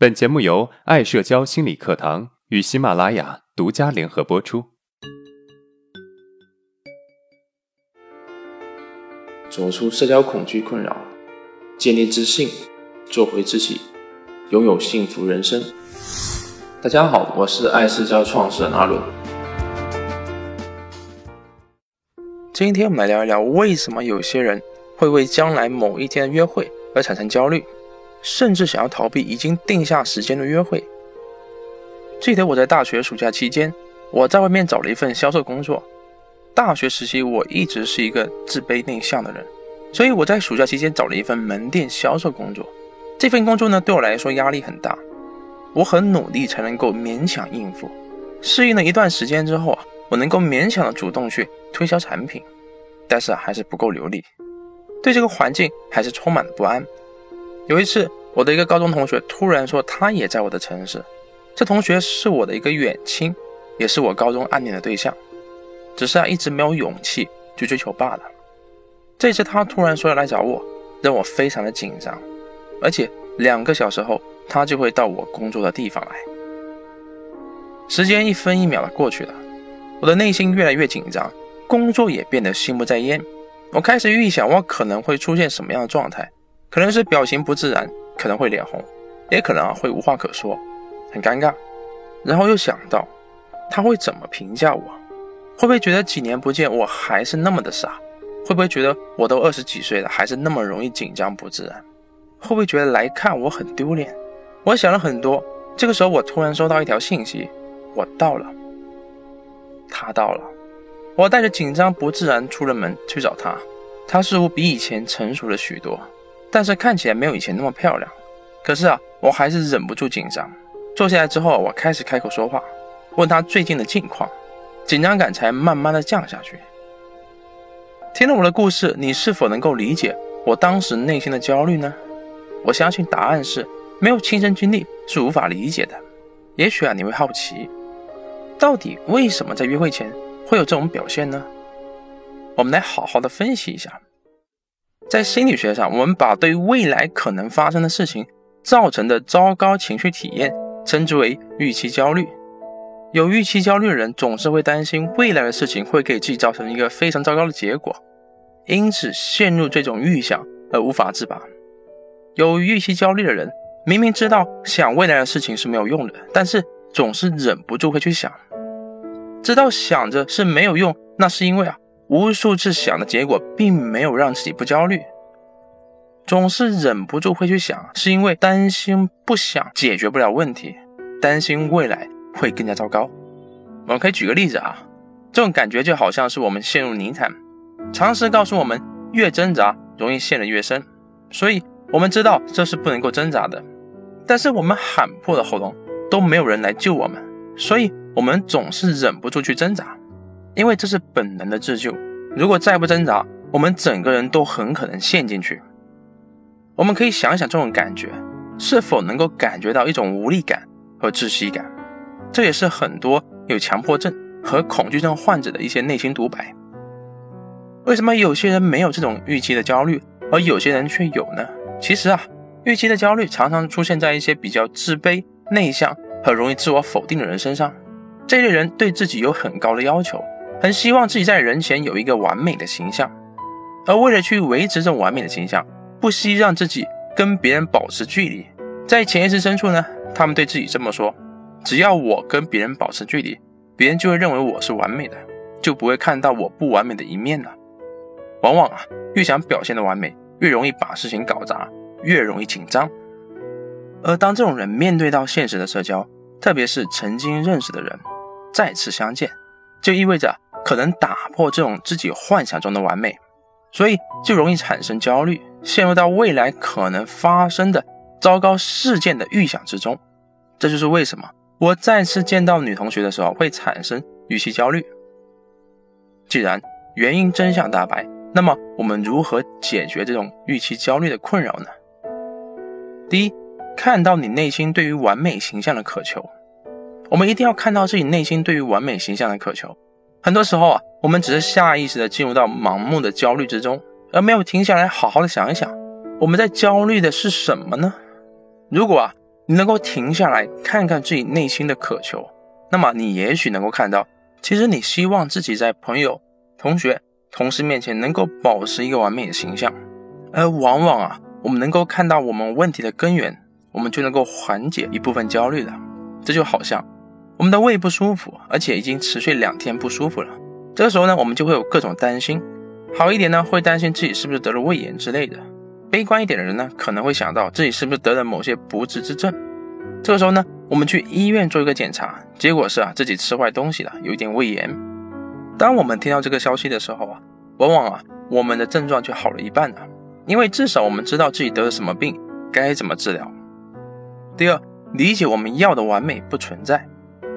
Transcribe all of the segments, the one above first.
本节目由爱社交心理课堂与喜马拉雅独家联合播出。走出社交恐惧困扰，建立自信，做回自己，拥有幸福人生。大家好，我是爱社交创始人阿伦。今天我们来聊一聊，为什么有些人会为将来某一天约会而产生焦虑。甚至想要逃避已经定下时间的约会。记得我在大学暑假期间，我在外面找了一份销售工作。大学时期我一直是一个自卑内向的人，所以我在暑假期间找了一份门店销售工作。这份工作呢，对我来说压力很大，我很努力才能够勉强应付。适应了一段时间之后啊，我能够勉强的主动去推销产品，但是还是不够流利，对这个环境还是充满了不安。有一次，我的一个高中同学突然说他也在我的城市。这同学是我的一个远亲，也是我高中暗恋的对象，只是啊一直没有勇气去追求罢了。这次他突然说要来找我，让我非常的紧张，而且两个小时后他就会到我工作的地方来。时间一分一秒的过去了，我的内心越来越紧张，工作也变得心不在焉。我开始预想我可能会出现什么样的状态。可能是表情不自然，可能会脸红，也可能啊会无话可说，很尴尬。然后又想到他会怎么评价我？会不会觉得几年不见我还是那么的傻？会不会觉得我都二十几岁了还是那么容易紧张不自然？会不会觉得来看我很丢脸？我想了很多。这个时候我突然收到一条信息：我到了。他到了。我带着紧张不自然出了门去找他。他似乎比以前成熟了许多。但是看起来没有以前那么漂亮，可是啊，我还是忍不住紧张。坐下来之后，我开始开口说话，问他最近的近况，紧张感才慢慢的降下去。听了我的故事，你是否能够理解我当时内心的焦虑呢？我相信答案是没有亲身经历是无法理解的。也许啊，你会好奇，到底为什么在约会前会有这种表现呢？我们来好好的分析一下。在心理学上，我们把对未来可能发生的事情造成的糟糕情绪体验称之为预期焦虑。有预期焦虑的人总是会担心未来的事情会给自己造成一个非常糟糕的结果，因此陷入这种预想而无法自拔。有预期焦虑的人明明知道想未来的事情是没有用的，但是总是忍不住会去想，知道想着是没有用，那是因为啊。无数次想的结果，并没有让自己不焦虑，总是忍不住会去想，是因为担心不想解决不了问题，担心未来会更加糟糕。我们可以举个例子啊，这种感觉就好像是我们陷入泥潭，常识告诉我们越挣扎容易陷得越深，所以我们知道这是不能够挣扎的，但是我们喊破了喉咙都没有人来救我们，所以我们总是忍不住去挣扎。因为这是本能的自救，如果再不挣扎，我们整个人都很可能陷进去。我们可以想想这种感觉，是否能够感觉到一种无力感和窒息感？这也是很多有强迫症和恐惧症患者的一些内心独白。为什么有些人没有这种预期的焦虑，而有些人却有呢？其实啊，预期的焦虑常常出现在一些比较自卑、内向和容易自我否定的人身上。这类人对自己有很高的要求。很希望自己在人前有一个完美的形象，而为了去维持这种完美的形象，不惜让自己跟别人保持距离。在潜意识深处呢，他们对自己这么说：只要我跟别人保持距离，别人就会认为我是完美的，就不会看到我不完美的一面了。往往啊，越想表现的完美，越容易把事情搞砸，越容易紧张。而当这种人面对到现实的社交，特别是曾经认识的人再次相见，就意味着。可能打破这种自己幻想中的完美，所以就容易产生焦虑，陷入到未来可能发生的糟糕事件的预想之中。这就是为什么我再次见到女同学的时候会产生预期焦虑。既然原因真相大白，那么我们如何解决这种预期焦虑的困扰呢？第一，看到你内心对于完美形象的渴求。我们一定要看到自己内心对于完美形象的渴求。很多时候啊，我们只是下意识的进入到盲目的焦虑之中，而没有停下来好好的想一想，我们在焦虑的是什么呢？如果啊，你能够停下来看看自己内心的渴求，那么你也许能够看到，其实你希望自己在朋友、同学、同事面前能够保持一个完美的形象，而往往啊，我们能够看到我们问题的根源，我们就能够缓解一部分焦虑了。这就好像我们的胃不舒服，而且已经持续两天不舒服了，这个时候呢，我们就会有各种担心。好一点呢，会担心自己是不是得了胃炎之类的；悲观一点的人呢，可能会想到自己是不是得了某些不治之症。这个时候呢，我们去医院做一个检查，结果是啊，自己吃坏东西了，有一点胃炎。当我们听到这个消息的时候啊，往往啊，我们的症状就好了一半了，因为至少我们知道自己得了什么病，该怎么治疗。第二，理解我们要的完美不存在。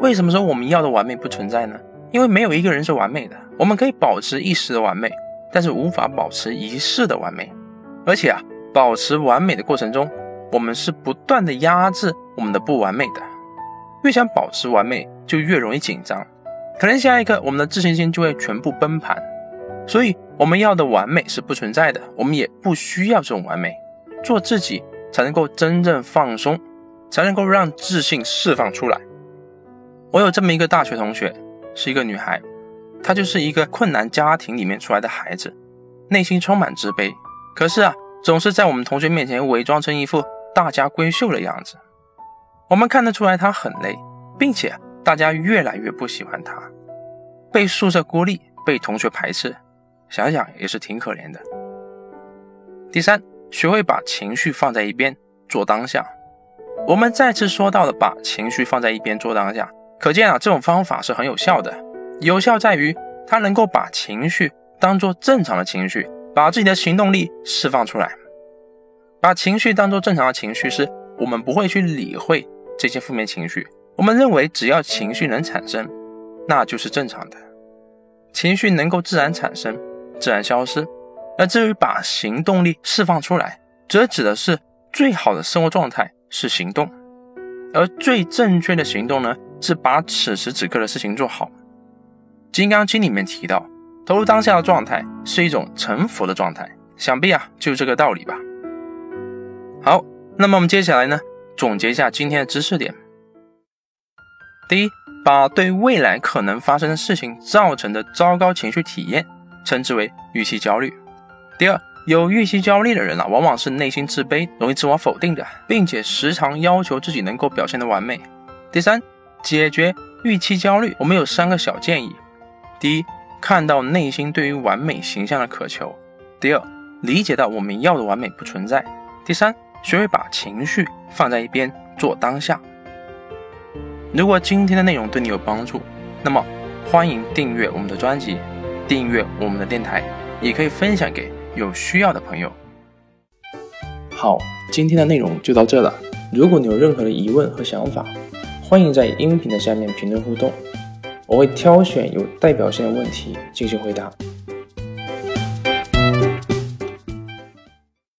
为什么说我们要的完美不存在呢？因为没有一个人是完美的，我们可以保持一时的完美。但是无法保持一世的完美，而且啊，保持完美的过程中，我们是不断的压制我们的不完美的。越想保持完美，就越容易紧张，可能下一刻我们的自信心就会全部崩盘。所以我们要的完美是不存在的，我们也不需要这种完美，做自己才能够真正放松，才能够让自信释放出来。我有这么一个大学同学，是一个女孩。她就是一个困难家庭里面出来的孩子，内心充满自卑。可是啊，总是在我们同学面前伪装成一副大家闺秀的样子。我们看得出来他很累，并且大家越来越不喜欢他，被宿舍孤立，被同学排斥，想想也是挺可怜的。第三，学会把情绪放在一边，做当下。我们再次说到了把情绪放在一边做当下，可见啊，这种方法是很有效的。有效在于，它能够把情绪当做正常的情绪，把自己的行动力释放出来。把情绪当做正常的情绪是，我们不会去理会这些负面情绪。我们认为，只要情绪能产生，那就是正常的。情绪能够自然产生，自然消失。而至于把行动力释放出来，则指的是最好的生活状态是行动，而最正确的行动呢，是把此时此刻的事情做好。《金刚经》里面提到，投入当下的状态是一种成佛的状态，想必啊，就这个道理吧。好，那么我们接下来呢，总结一下今天的知识点。第一，把对未来可能发生的事情造成的糟糕情绪体验，称之为预期焦虑。第二，有预期焦虑的人啊，往往是内心自卑、容易自我否定的，并且时常要求自己能够表现的完美。第三，解决预期焦虑，我们有三个小建议。第一，看到内心对于完美形象的渴求；第二，理解到我们要的完美不存在；第三，学会把情绪放在一边，做当下。如果今天的内容对你有帮助，那么欢迎订阅我们的专辑，订阅我们的电台，也可以分享给有需要的朋友。好，今天的内容就到这了。如果你有任何的疑问和想法，欢迎在音频的下面评论互动。我会挑选有代表性的问题进行回答。